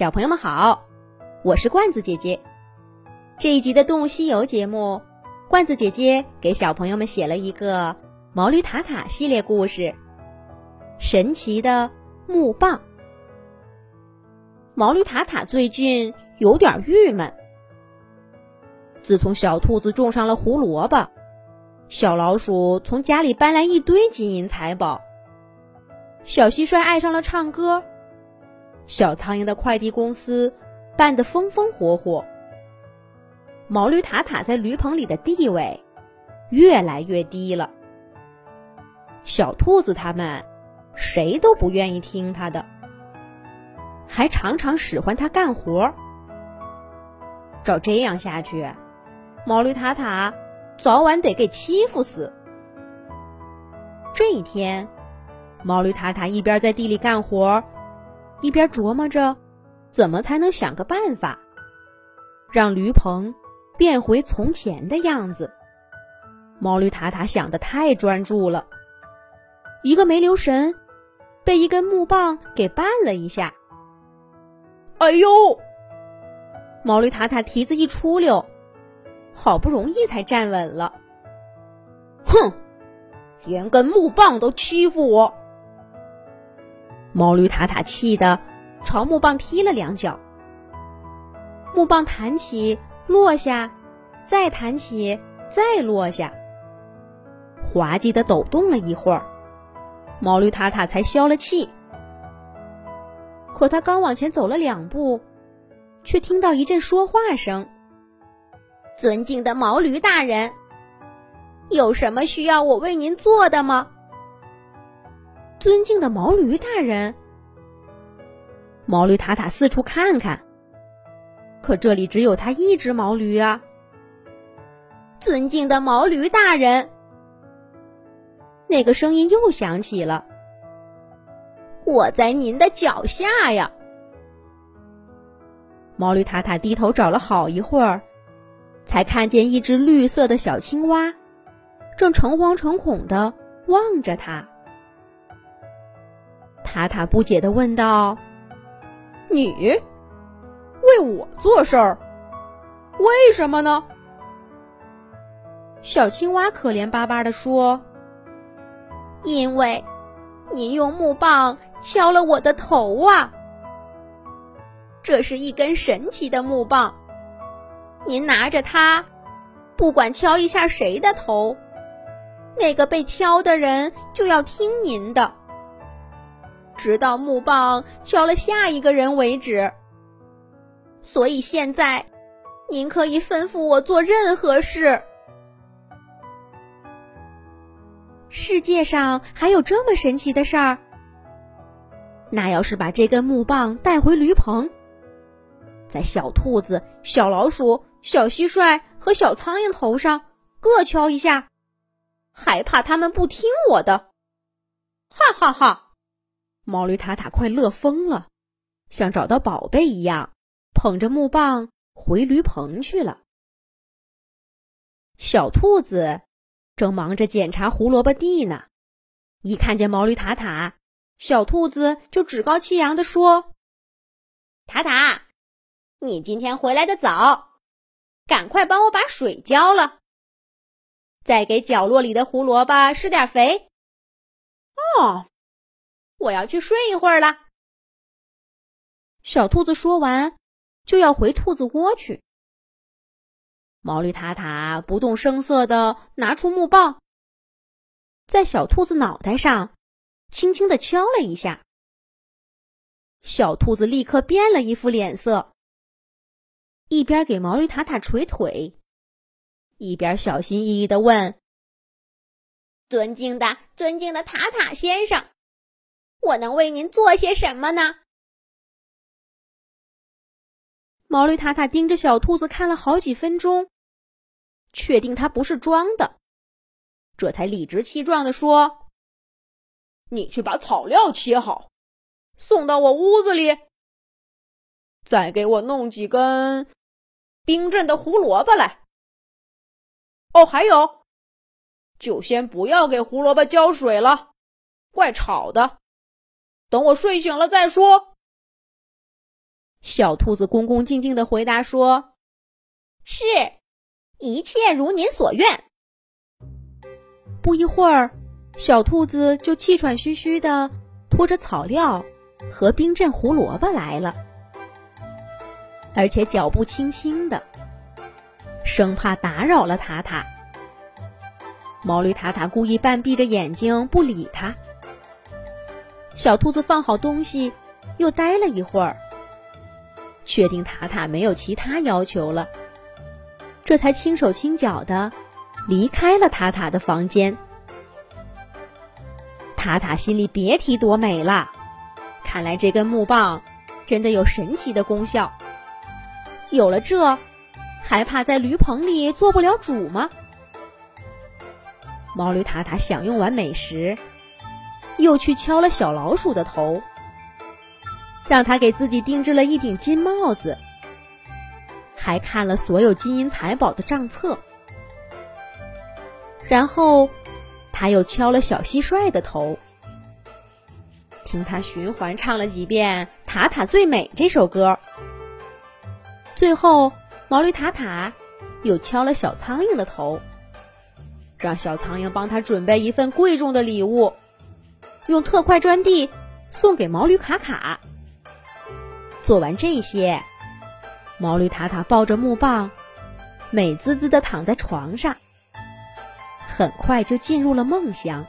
小朋友们好，我是罐子姐姐。这一集的《动物西游》节目，罐子姐姐给小朋友们写了一个毛驴塔塔系列故事《神奇的木棒》。毛驴塔塔最近有点郁闷。自从小兔子种上了胡萝卜，小老鼠从家里搬来一堆金银财宝，小蟋蟀爱上了唱歌。小苍蝇的快递公司办得风风火火，毛驴塔塔在驴棚里的地位越来越低了。小兔子他们谁都不愿意听他的，还常常使唤他干活。照这样下去，毛驴塔塔早晚得给欺负死。这一天，毛驴塔塔一边在地里干活。一边琢磨着，怎么才能想个办法，让驴棚变回从前的样子。毛驴塔塔想的太专注了，一个没留神，被一根木棒给绊了一下。哎呦！毛驴塔塔蹄子一出溜，好不容易才站稳了。哼，连根木棒都欺负我！毛驴塔塔气得朝木棒踢了两脚，木棒弹起落下，再弹起再落下，滑稽的抖动了一会儿，毛驴塔塔才消了气。可他刚往前走了两步，却听到一阵说话声：“尊敬的毛驴大人，有什么需要我为您做的吗？”尊敬的毛驴大人，毛驴塔塔四处看看，可这里只有他一只毛驴啊。尊敬的毛驴大人，那个声音又响起了：“我在您的脚下呀。”毛驴塔塔低头找了好一会儿，才看见一只绿色的小青蛙，正诚惶诚恐的望着他。塔塔不解的问道：“你为我做事儿，为什么呢？”小青蛙可怜巴巴的说：“因为您用木棒敲了我的头啊！这是一根神奇的木棒，您拿着它，不管敲一下谁的头，那个被敲的人就要听您的。”直到木棒敲了下一个人为止。所以现在，您可以吩咐我做任何事。世界上还有这么神奇的事儿？那要是把这根木棒带回驴棚，在小兔子、小老鼠、小蟋蟀和小苍蝇头上各敲一下，还怕他们不听我的？哈哈哈！毛驴塔塔快乐疯了，像找到宝贝一样，捧着木棒回驴棚去了。小兔子正忙着检查胡萝卜地呢，一看见毛驴塔塔，小兔子就趾高气扬的说：“塔塔，你今天回来的早，赶快帮我把水浇了，再给角落里的胡萝卜施点肥。”哦。我要去睡一会儿了。小兔子说完，就要回兔子窝去。毛驴塔塔不动声色的拿出木棒，在小兔子脑袋上轻轻的敲了一下。小兔子立刻变了一副脸色，一边给毛驴塔塔捶腿，一边小心翼翼的问：“尊敬的、尊敬的塔塔先生。”我能为您做些什么呢？毛驴塔塔盯着小兔子看了好几分钟，确定它不是装的，这才理直气壮的说：“你去把草料切好，送到我屋子里，再给我弄几根冰镇的胡萝卜来。哦，还有，就先不要给胡萝卜浇水了，怪吵的。”等我睡醒了再说。小兔子恭恭敬敬的回答说：“是，一切如您所愿。”不一会儿，小兔子就气喘吁吁的拖着草料和冰镇胡萝卜来了，而且脚步轻轻的，生怕打扰了塔塔。毛驴塔塔故意半闭着眼睛不理他。小兔子放好东西，又待了一会儿，确定塔塔没有其他要求了，这才轻手轻脚的离开了塔塔的房间。塔塔心里别提多美了，看来这根木棒真的有神奇的功效。有了这，还怕在驴棚里做不了主吗？毛驴塔塔享用完美食，又去敲了小老鼠的头，让他给自己定制了一顶金帽子，还看了所有金银财宝的账册。然后，他又敲了小蟋蟀的头，听他循环唱了几遍《塔塔最美》这首歌。最后，毛驴塔塔又敲了小苍蝇的头。让小苍蝇帮他准备一份贵重的礼物，用特快专递送给毛驴卡卡。做完这些，毛驴塔塔抱着木棒，美滋滋的躺在床上，很快就进入了梦乡。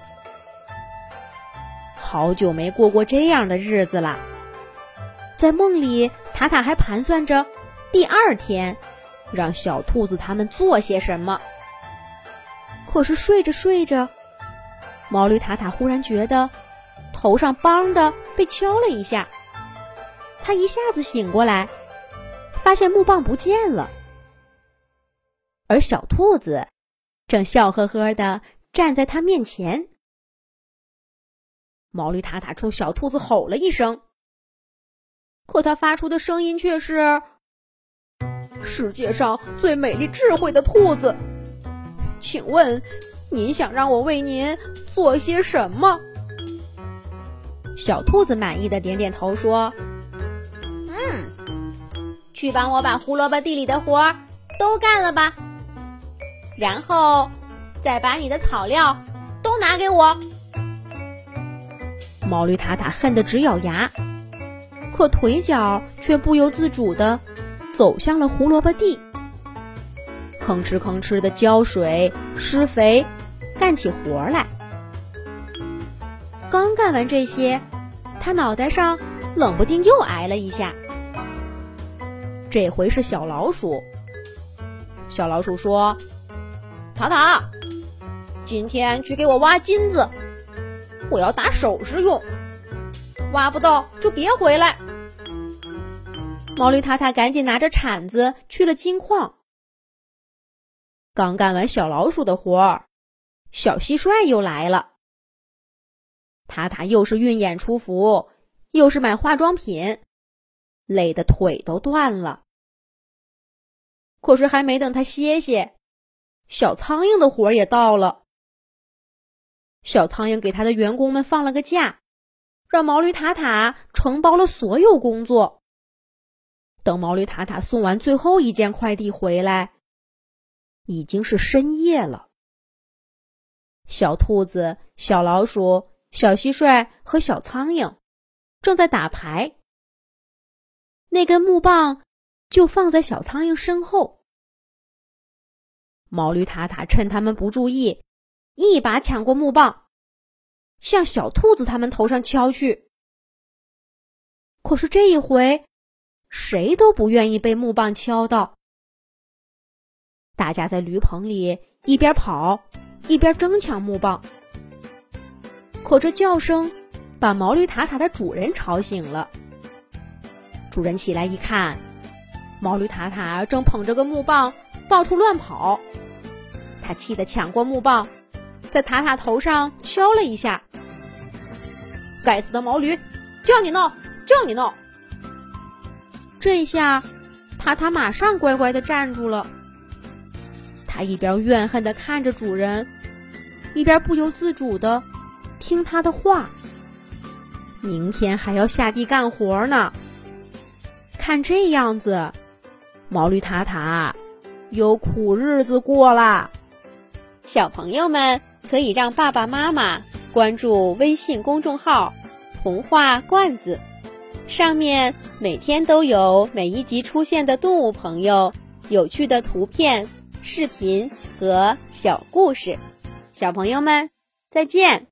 好久没过过这样的日子了，在梦里，塔塔还盘算着第二天让小兔子他们做些什么。可是睡着睡着，毛驴塔塔忽然觉得头上“梆”的被敲了一下，他一下子醒过来，发现木棒不见了，而小兔子正笑呵呵的站在他面前。毛驴塔塔冲小兔子吼了一声，可他发出的声音却是：“世界上最美丽、智慧的兔子。”请问，您想让我为您做些什么？小兔子满意的点点头说：“嗯，去帮我把胡萝卜地里的活儿都干了吧，然后再把你的草料都拿给我。”毛驴塔塔恨得直咬牙，可腿脚却不由自主的走向了胡萝卜地。吭哧吭哧的浇水、施肥，干起活来。刚干完这些，他脑袋上冷不丁又挨了一下。这回是小老鼠。小老鼠说：“塔塔，今天去给我挖金子，我要打首饰用。挖不到就别回来。”毛驴塔塔赶紧拿着铲子去了金矿。刚干完小老鼠的活儿，小蟋蟀又来了。塔塔又是运演出服，又是买化妆品，累得腿都断了。可是还没等他歇歇，小苍蝇的活儿也到了。小苍蝇给他的员工们放了个假，让毛驴塔塔承包了所有工作。等毛驴塔塔送完最后一件快递回来。已经是深夜了。小兔子、小老鼠、小蟋蟀和小苍蝇正在打牌。那根木棒就放在小苍蝇身后。毛驴塔塔趁他们不注意，一把抢过木棒，向小兔子他们头上敲去。可是这一回，谁都不愿意被木棒敲到。大家在驴棚里一边跑一边争抢木棒，可这叫声把毛驴塔塔的主人吵醒了。主人起来一看，毛驴塔塔正捧着个木棒到处乱跑，他气得抢过木棒，在塔塔头上敲了一下。该死的毛驴，叫你闹，叫你闹！这下，塔塔马上乖乖的站住了。他一边怨恨的看着主人，一边不由自主的听他的话。明天还要下地干活呢，看这样子，毛驴塔塔有苦日子过啦。小朋友们可以让爸爸妈妈关注微信公众号“童话罐子”，上面每天都有每一集出现的动物朋友、有趣的图片、视频和小故事。小朋友们，再见。